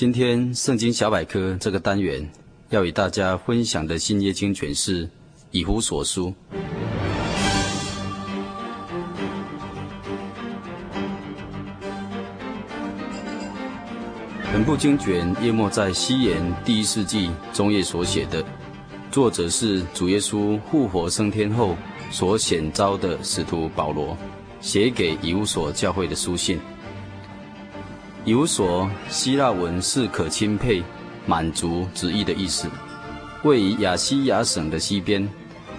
今天圣经小百科这个单元要与大家分享的新约经卷是以弗所书。本部经卷约莫在西元第一世纪中叶所写的，作者是主耶稣复活升天后所选召的使徒保罗，写给以弗所教会的书信。有所希腊文是可钦佩、满足、旨意的意思，位于亚西亚省的西边，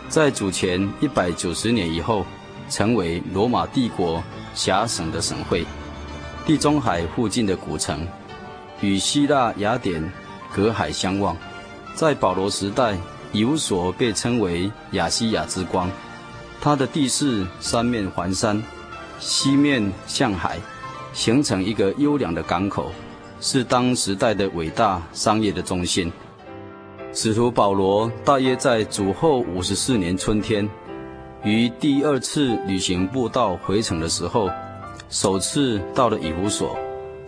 在主前一百九十年以后，成为罗马帝国辖省的省会，地中海附近的古城，与希腊雅典隔海相望。在保罗时代，有所被称为亚西亚之光，它的地势三面环山，西面向海。形成一个优良的港口，是当时代的伟大商业的中心。使徒保罗大约在主后五十四年春天，于第二次旅行布道回程的时候，首次到了以弗所。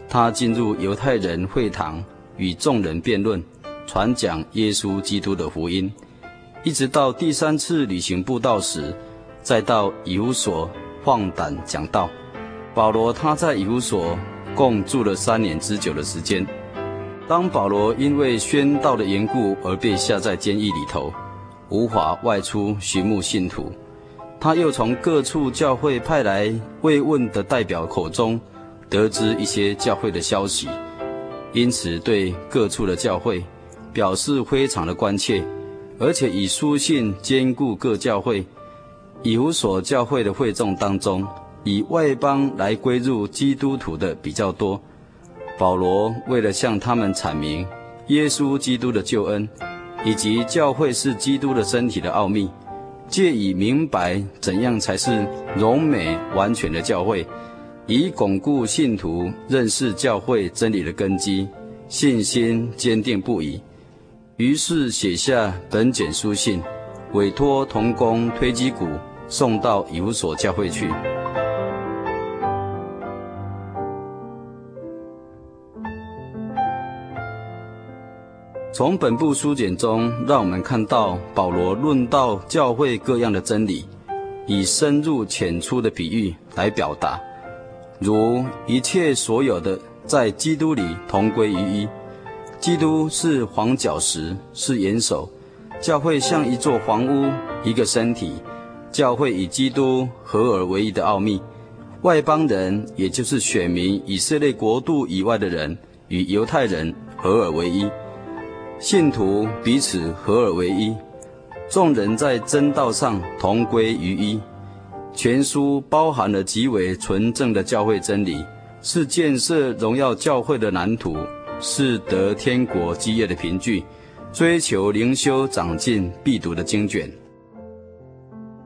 他进入犹太人会堂，与众人辩论，传讲耶稣基督的福音，一直到第三次旅行布道时，再到以弗所放胆讲道。保罗他在以弗所共住了三年之久的时间。当保罗因为宣道的缘故而被下在监狱里头，无法外出寻牧信徒，他又从各处教会派来慰问的代表口中得知一些教会的消息，因此对各处的教会表示非常的关切，而且以书信兼顾各教会。以弗所教会的会众当中，以外邦来归入基督徒的比较多，保罗为了向他们阐明耶稣基督的救恩，以及教会是基督的身体的奥秘，借以明白怎样才是荣美完全的教会，以巩固信徒认识教会真理的根基，信心坚定不移。于是写下本简书信，委托同工推基古送到以弗所教会去。从本部书简中，让我们看到保罗论到教会各样的真理，以深入浅出的比喻来表达，如一切所有的在基督里同归于一，基督是黄角石，是元首，教会像一座房屋，一个身体，教会与基督合而为一的奥秘，外邦人也就是选民以色列国度以外的人与犹太人合而为一。信徒彼此合而为一，众人在真道上同归于一。全书包含了极为纯正的教会真理，是建设荣耀教会的蓝图，是得天国基业的凭据，追求灵修长进必读的经卷。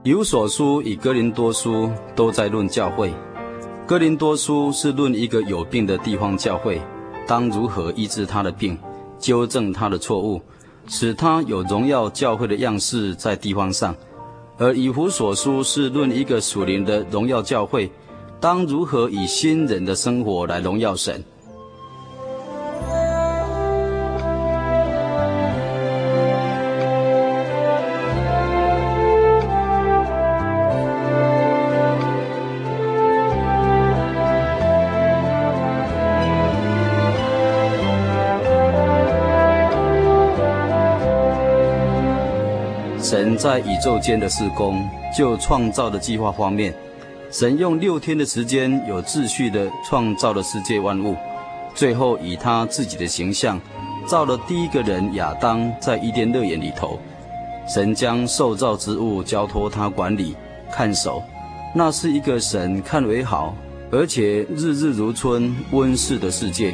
有所书与哥林多书都在论教会，哥林多书是论一个有病的地方教会，当如何医治他的病。纠正他的错误，使他有荣耀教会的样式在地方上；而以弗所书是论一个属灵的荣耀教会，当如何以新人的生活来荣耀神。在宇宙间的事工，就创造的计划方面，神用六天的时间，有秩序的创造了世界万物，最后以他自己的形象造了第一个人亚当，在伊甸乐园里头，神将受造之物交托他管理看守，那是一个神看为好，而且日日如春温室的世界。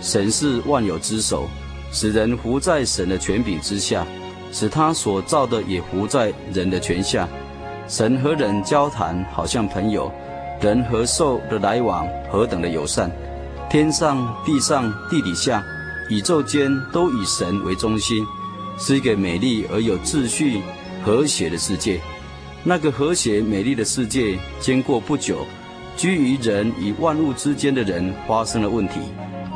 神是万有之首，使人服在神的权柄之下，使他所造的也服在人的权下。神和人交谈，好像朋友；人和兽的来往，何等的友善！天上、地上、地底下，宇宙间，都以神为中心，是一个美丽而有秩序、和谐的世界。那个和谐美丽的世界，经过不久，居于人与万物之间的人发生了问题。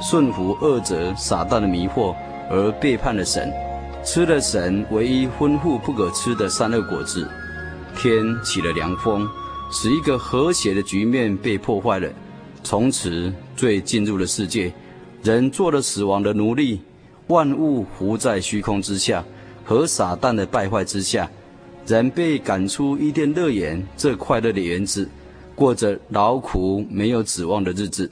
顺服恶者撒旦的迷惑，而背叛了神，吃了神唯一吩咐不可吃的善恶果子，天起了凉风，使一个和谐的局面被破坏了。从此罪进入了世界，人做了死亡的奴隶，万物浮在虚空之下，和撒旦的败坏之下，人被赶出伊甸乐园这快乐的园子，过着劳苦没有指望的日子。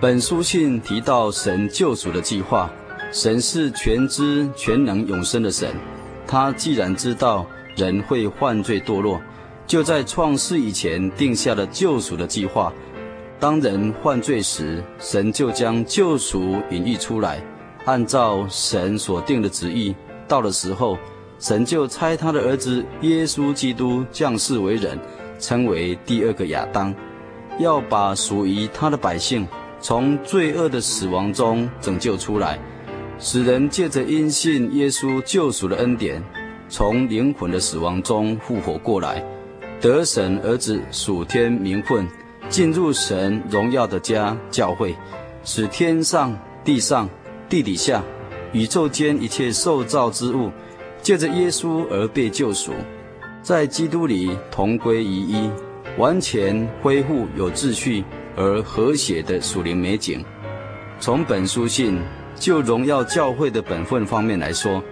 本书信提到神救赎的计划，神是全知全能永生的神，他既然知道人会犯罪堕落，就在创世以前定下了救赎的计划。当人犯罪时，神就将救赎隐喻出来，按照神所定的旨意，到了时候，神就差他的儿子耶稣基督降世为人，称为第二个亚当，要把属于他的百姓。从罪恶的死亡中拯救出来，使人借着因信耶稣救赎的恩典，从灵魂的死亡中复活过来，得神儿子属天名分，进入神荣耀的家教会，使天上、地上、地底下、宇宙间一切受造之物，借着耶稣而被救赎，在基督里同归于一，完全恢复有秩序。而和谐的属灵美景，从本书信就荣耀教会的本分方面来说，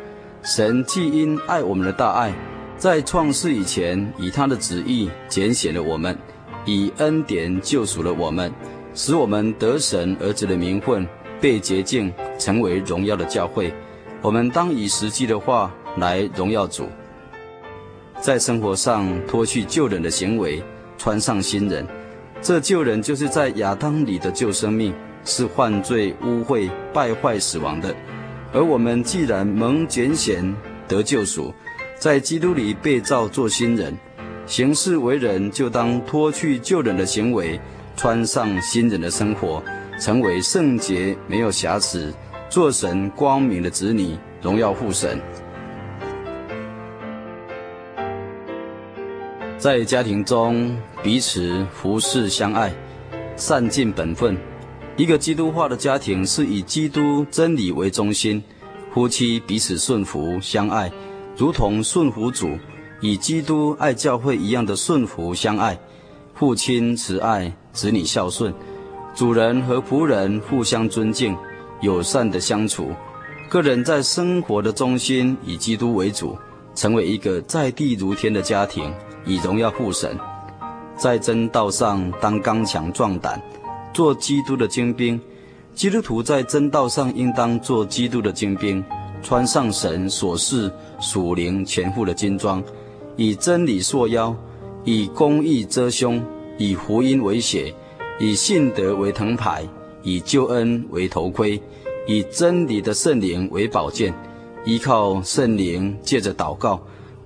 神既因爱我们的大爱，在创世以前以他的旨意拣选了我们，以恩典救赎了我们，使我们得神儿子的名分，被洁净，成为荣耀的教会。我们当以实际的话来荣耀主，在生活上脱去旧人的行为，穿上新人。这旧人就是在亚当里的旧生命，是犯罪、污秽、败坏、死亡的；而我们既然蒙拣选得救赎，在基督里被造作新人，行事为人就当脱去旧人的行为，穿上新人的生活，成为圣洁、没有瑕疵，做神光明的子女，荣耀父神。在家庭中彼此服侍相爱，善尽本分。一个基督化的家庭是以基督真理为中心，夫妻彼此顺服相爱，如同顺服主，以基督爱教会一样的顺服相爱。父亲慈爱，子女孝顺，主人和仆人互相尊敬，友善的相处。个人在生活的中心以基督为主，成为一个在地如天的家庭。以荣耀父神，在真道上当刚强壮胆，做基督的精兵。基督徒在真道上应当做基督的精兵，穿上神所赐属灵全副的军装，以真理束腰，以公义遮胸，以福音为血，以信德为藤牌，以救恩为头盔，以真理的圣灵为宝剑，依靠圣灵，借着祷告，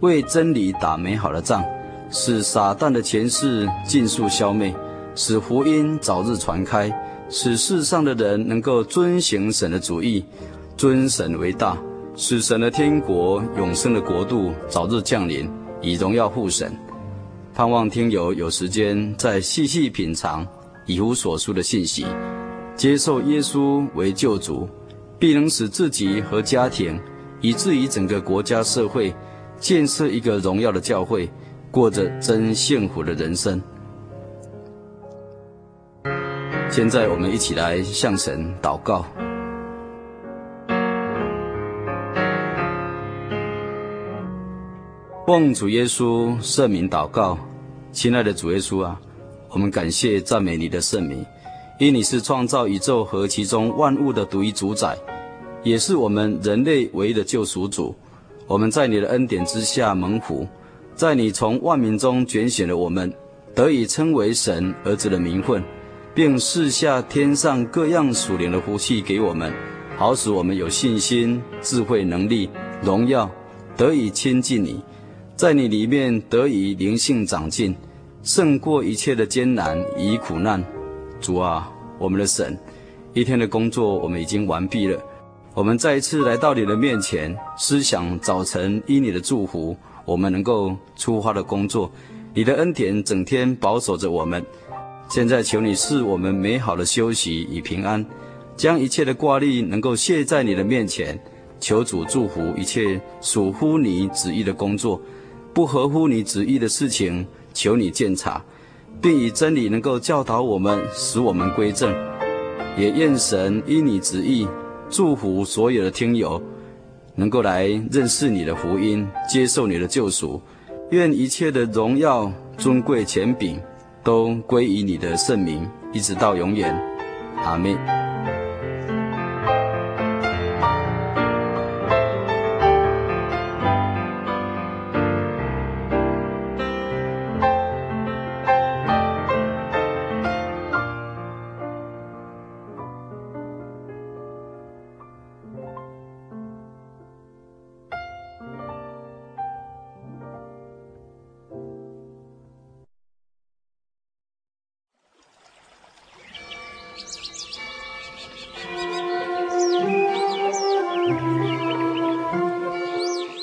为真理打美好的仗。使撒旦的权势尽数消灭，使福音早日传开，使世上的人能够遵行神的主意，尊神为大，使神的天国永生的国度早日降临，以荣耀父神。盼望听友有时间再细细品尝以弗所书的信息，接受耶稣为救主，必能使自己和家庭，以至于整个国家社会，建设一个荣耀的教会。过着真幸福的人生。现在我们一起来向神祷告。奉主耶稣圣名祷告，亲爱的主耶稣啊，我们感谢赞美你的圣名，因你是创造宇宙和其中万物的独一主宰，也是我们人类唯一的救赎主。我们在你的恩典之下蒙福，在你从万民中拣选了我们，得以称为神儿子的名分，并赐下天上各样属灵的福气给我们，好使我们有信心、智慧、能力、荣耀，得以亲近你，在你里面得以灵性长进，胜过一切的艰难与苦难。主啊，我们的神，一天的工作我们已经完毕了。我们再一次来到你的面前，思想早晨因你的祝福，我们能够出发的工作。你的恩典整天保守着我们。现在求你赐我们美好的休息与平安，将一切的挂虑能够卸在你的面前。求主祝福一切属乎你旨意的工作，不合乎你旨意的事情，求你鉴察，并以真理能够教导我们，使我们归正。也愿神依你旨意。祝福所有的听友，能够来认识你的福音，接受你的救赎。愿一切的荣耀、尊贵、权柄，都归于你的圣名，一直到永远。阿妹。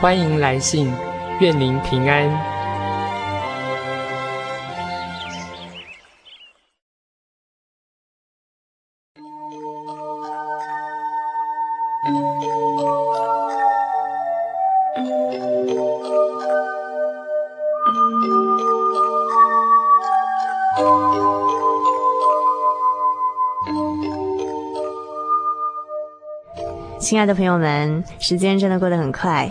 欢迎来信，愿您平安。亲爱的朋友们，时间真的过得很快。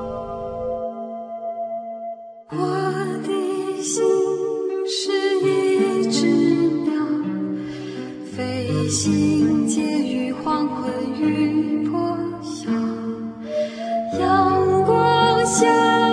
下。